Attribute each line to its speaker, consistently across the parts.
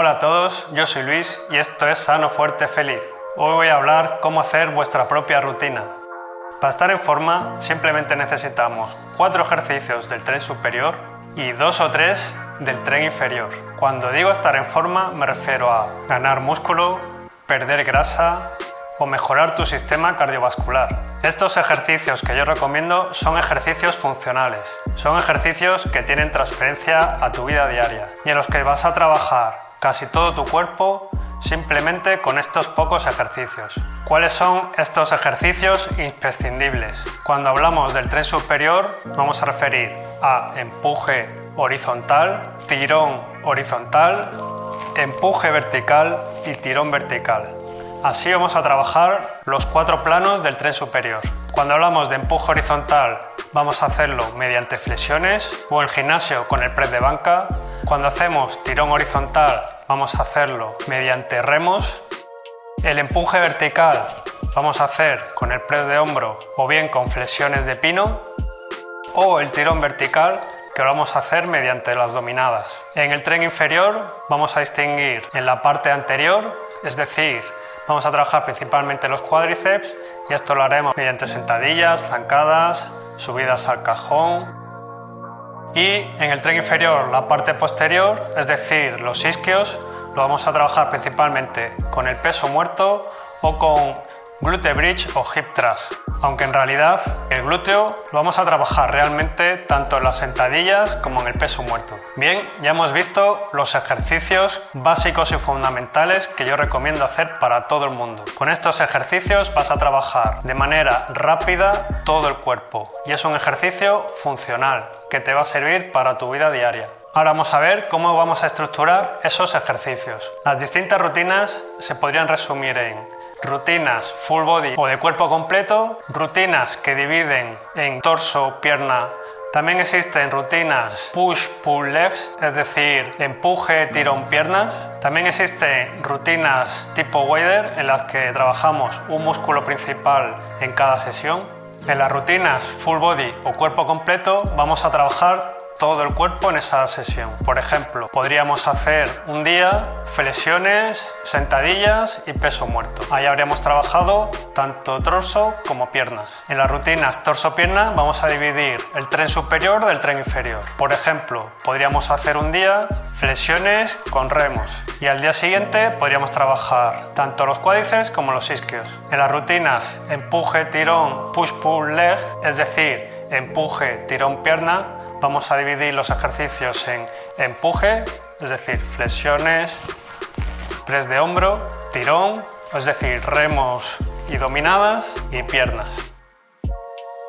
Speaker 1: Hola a todos, yo soy Luis y esto es Sano, Fuerte, Feliz. Hoy voy a hablar cómo hacer vuestra propia rutina. Para estar en forma simplemente necesitamos cuatro ejercicios del tren superior y dos o tres del tren inferior. Cuando digo estar en forma me refiero a ganar músculo, perder grasa o mejorar tu sistema cardiovascular. Estos ejercicios que yo recomiendo son ejercicios funcionales. Son ejercicios que tienen transferencia a tu vida diaria y en los que vas a trabajar casi todo tu cuerpo simplemente con estos pocos ejercicios. ¿Cuáles son estos ejercicios imprescindibles? Cuando hablamos del tren superior vamos a referir a empuje horizontal, tirón horizontal, empuje vertical y tirón vertical. Así vamos a trabajar los cuatro planos del tren superior. Cuando hablamos de empuje horizontal vamos a hacerlo mediante flexiones o el gimnasio con el press de banca. Cuando hacemos tirón horizontal vamos a hacerlo mediante remos. El empuje vertical vamos a hacer con el press de hombro o bien con flexiones de pino. O el tirón vertical que lo vamos a hacer mediante las dominadas. En el tren inferior vamos a distinguir en la parte anterior, es decir, vamos a trabajar principalmente los cuádriceps y esto lo haremos mediante sentadillas, zancadas, subidas al cajón. Y en el tren inferior, la parte posterior, es decir, los isquios, lo vamos a trabajar principalmente con el peso muerto o con glute bridge o hip thrust. Aunque en realidad el glúteo lo vamos a trabajar realmente tanto en las sentadillas como en el peso muerto. Bien, ya hemos visto los ejercicios básicos y fundamentales que yo recomiendo hacer para todo el mundo. Con estos ejercicios vas a trabajar de manera rápida todo el cuerpo y es un ejercicio funcional que te va a servir para tu vida diaria. Ahora vamos a ver cómo vamos a estructurar esos ejercicios. Las distintas rutinas se podrían resumir en rutinas full body o de cuerpo completo, rutinas que dividen en torso, pierna. También existen rutinas push pull legs, es decir, empuje, tirón, piernas. También existen rutinas tipo wader en las que trabajamos un músculo principal en cada sesión. En las rutinas full body o cuerpo completo vamos a trabajar todo el cuerpo en esa sesión. Por ejemplo, podríamos hacer un día flexiones, sentadillas y peso muerto. Ahí habríamos trabajado tanto torso como piernas. En las rutinas torso-pierna vamos a dividir el tren superior del tren inferior. Por ejemplo, podríamos hacer un día flexiones con remos y al día siguiente podríamos trabajar tanto los cuádriceps como los isquios. En las rutinas empuje, tirón, push-pull leg, es decir, empuje, tirón, pierna, vamos a dividir los ejercicios en empuje, es decir, flexiones, press de hombro, tirón, es decir, remos y dominadas y piernas.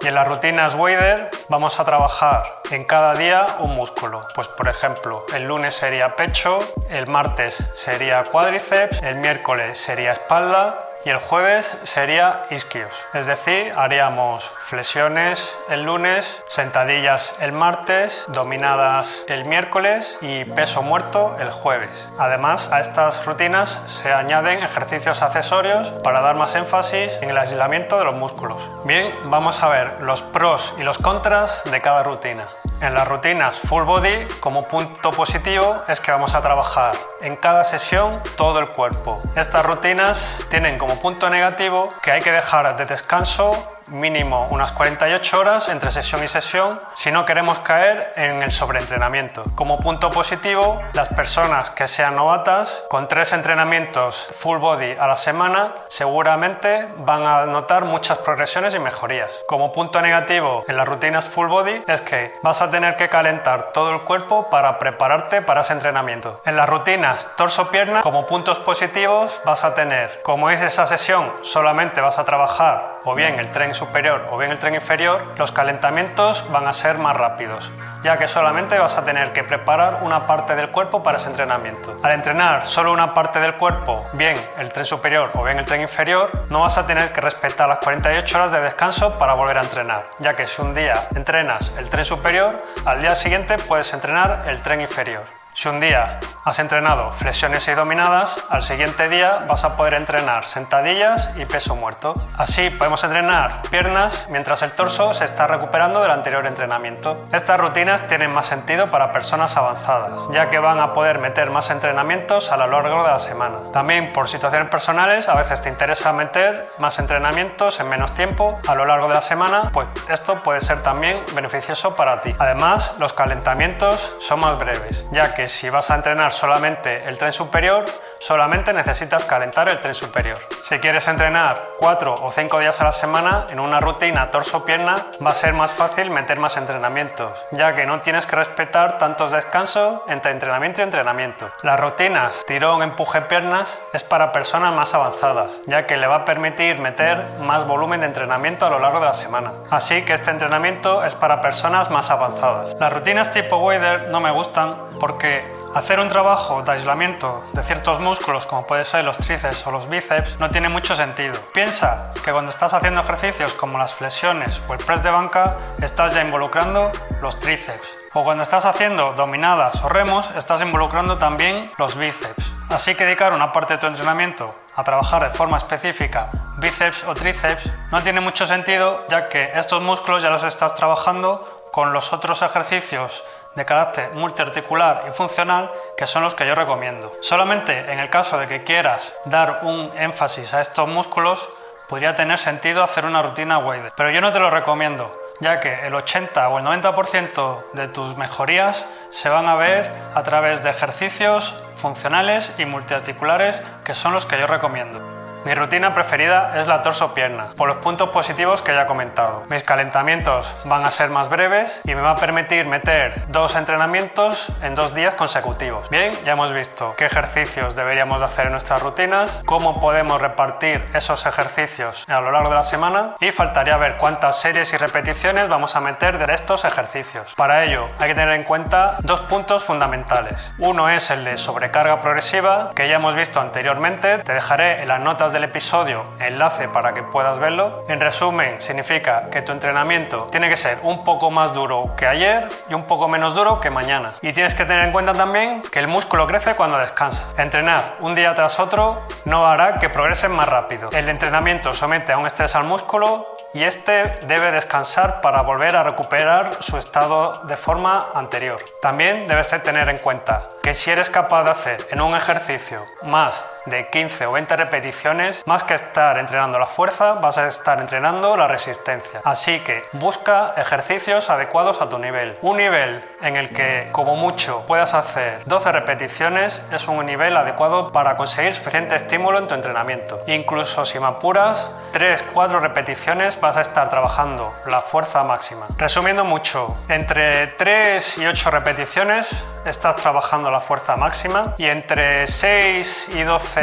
Speaker 1: Y en las rutinas Wader vamos a trabajar en cada día un músculo. Pues por ejemplo, el lunes sería pecho, el martes sería cuádriceps, el miércoles sería espalda, y el jueves sería isquios, es decir, haríamos flexiones el lunes, sentadillas el martes, dominadas el miércoles y peso muerto el jueves. Además, a estas rutinas se añaden ejercicios accesorios para dar más énfasis en el aislamiento de los músculos. Bien, vamos a ver los pros y los contras de cada rutina. En las rutinas full body, como punto positivo, es que vamos a trabajar en cada sesión todo el cuerpo. Estas rutinas tienen como punto negativo que hay que dejar de descanso mínimo unas 48 horas entre sesión y sesión si no queremos caer en el sobreentrenamiento. Como punto positivo, las personas que sean novatas con tres entrenamientos full body a la semana seguramente van a notar muchas progresiones y mejorías. Como punto negativo en las rutinas full body es que vas a tener que calentar todo el cuerpo para prepararte para ese entrenamiento. En las rutinas torso-pierna, como puntos positivos vas a tener, como es esa sesión, solamente vas a trabajar o bien el tren superior o bien el tren inferior, los calentamientos van a ser más rápidos, ya que solamente vas a tener que preparar una parte del cuerpo para ese entrenamiento. Al entrenar solo una parte del cuerpo, bien el tren superior o bien el tren inferior, no vas a tener que respetar las 48 horas de descanso para volver a entrenar, ya que si un día entrenas el tren superior, al día siguiente puedes entrenar el tren inferior. Si un día has entrenado flexiones y dominadas, al siguiente día vas a poder entrenar sentadillas y peso muerto. Así podemos entrenar piernas mientras el torso se está recuperando del anterior entrenamiento. Estas rutinas tienen más sentido para personas avanzadas, ya que van a poder meter más entrenamientos a lo largo de la semana. También por situaciones personales, a veces te interesa meter más entrenamientos en menos tiempo a lo largo de la semana, pues esto puede ser también beneficioso para ti. Además, los calentamientos son más breves, ya que si vas a entrenar solamente el tren superior, solamente necesitas calentar el tren superior. Si quieres entrenar 4 o 5 días a la semana en una rutina torso-pierna, va a ser más fácil meter más entrenamientos, ya que no tienes que respetar tantos descansos entre entrenamiento y entrenamiento. Las rutinas tirón, empuje, piernas es para personas más avanzadas, ya que le va a permitir meter más volumen de entrenamiento a lo largo de la semana. Así que este entrenamiento es para personas más avanzadas. Las rutinas tipo Wader no me gustan porque hacer un trabajo de aislamiento de ciertos músculos, como puede ser los tríceps o los bíceps, no tiene mucho sentido. Piensa que cuando estás haciendo ejercicios como las flexiones o el press de banca, estás ya involucrando los tríceps. O cuando estás haciendo dominadas o remos, estás involucrando también los bíceps. Así que dedicar una parte de tu entrenamiento a trabajar de forma específica bíceps o tríceps no tiene mucho sentido ya que estos músculos ya los estás trabajando con los otros ejercicios de carácter multiarticular y funcional que son los que yo recomiendo. Solamente en el caso de que quieras dar un énfasis a estos músculos, podría tener sentido hacer una rutina weighted, pero yo no te lo recomiendo, ya que el 80 o el 90% de tus mejorías se van a ver a través de ejercicios funcionales y multiarticulares que son los que yo recomiendo. Mi rutina preferida es la torso-pierna, por los puntos positivos que ya he comentado. Mis calentamientos van a ser más breves y me va a permitir meter dos entrenamientos en dos días consecutivos. Bien, ya hemos visto qué ejercicios deberíamos de hacer en nuestras rutinas, cómo podemos repartir esos ejercicios a lo largo de la semana y faltaría ver cuántas series y repeticiones vamos a meter de estos ejercicios. Para ello hay que tener en cuenta dos puntos fundamentales. Uno es el de sobrecarga progresiva, que ya hemos visto anteriormente. Te dejaré en las notas del episodio enlace para que puedas verlo. En resumen, significa que tu entrenamiento tiene que ser un poco más duro que ayer y un poco menos duro que mañana. Y tienes que tener en cuenta también que el músculo crece cuando descansa. Entrenar un día tras otro no hará que progresen más rápido. El entrenamiento somete a un estrés al músculo y este debe descansar para volver a recuperar su estado de forma anterior. También debes tener en cuenta que si eres capaz de hacer en un ejercicio más de 15 o 20 repeticiones, más que estar entrenando la fuerza, vas a estar entrenando la resistencia. Así que busca ejercicios adecuados a tu nivel. Un nivel en el que como mucho puedas hacer 12 repeticiones es un nivel adecuado para conseguir suficiente estímulo en tu entrenamiento. Incluso si me apuras, 3-4 repeticiones vas a estar trabajando la fuerza máxima. Resumiendo mucho, entre 3 y 8 repeticiones estás trabajando la fuerza máxima y entre 6 y 12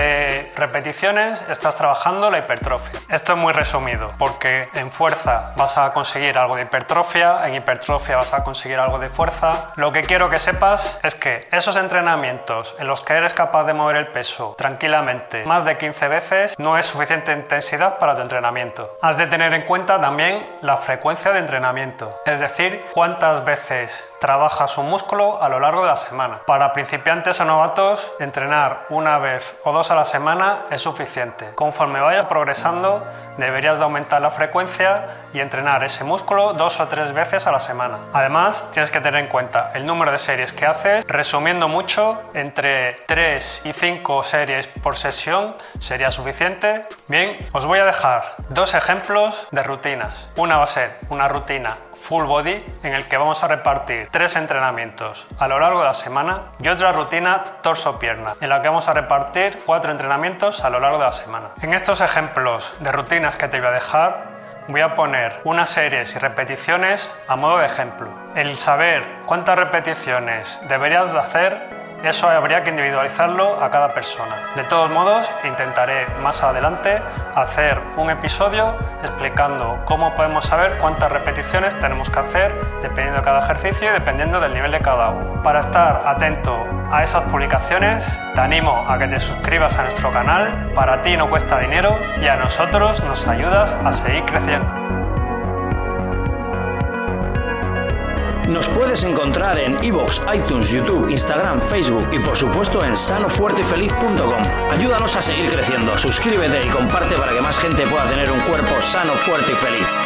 Speaker 1: repeticiones estás trabajando la hipertrofia. Esto es muy resumido porque en fuerza vas a conseguir algo de hipertrofia, en hipertrofia vas a conseguir algo de fuerza. Lo que quiero que sepas es que esos entrenamientos en los que eres capaz de mover el peso tranquilamente más de 15 veces no es suficiente intensidad para tu entrenamiento. Has de tener en cuenta también la frecuencia de entrenamiento, es decir, cuántas veces trabajas un músculo a lo largo de la semana. Para principiantes o novatos, entrenar una vez o dos a la semana es suficiente. Conforme vayas progresando, deberías de aumentar la frecuencia y entrenar ese músculo dos o tres veces a la semana. Además, tienes que tener en cuenta el número de series que haces. Resumiendo mucho, entre 3 y 5 series por sesión sería suficiente. Bien, os voy a dejar dos ejemplos de rutinas. Una va a ser una rutina full body en el que vamos a repartir tres entrenamientos a lo largo de la semana y otra rutina torso-pierna en la que vamos a repartir cuatro entrenamientos a lo largo de la semana. En estos ejemplos de rutinas que te voy a dejar voy a poner unas series y repeticiones a modo de ejemplo. El saber cuántas repeticiones deberías de hacer Eso habría que individualizarlo a cada persona. De todos modos, intentaré más adelante hacer un episodio explicando cómo podemos saber cuántas repeticiones tenemos que hacer dependiendo de cada ejercicio y dependiendo del nivel de cada uno. Para estar atento a esas publicaciones, te animo a que te suscribas a nuestro canal. Para ti no cuesta dinero y a nosotros nos ayudas a seguir creciendo.
Speaker 2: Nos puedes encontrar en iVoox, iTunes, YouTube, Instagram, Facebook y por supuesto en sanofuertefeliz.com. Ayúdanos a seguir creciendo, suscríbete y comparte para que más gente pueda tener un cuerpo sano, fuerte y feliz.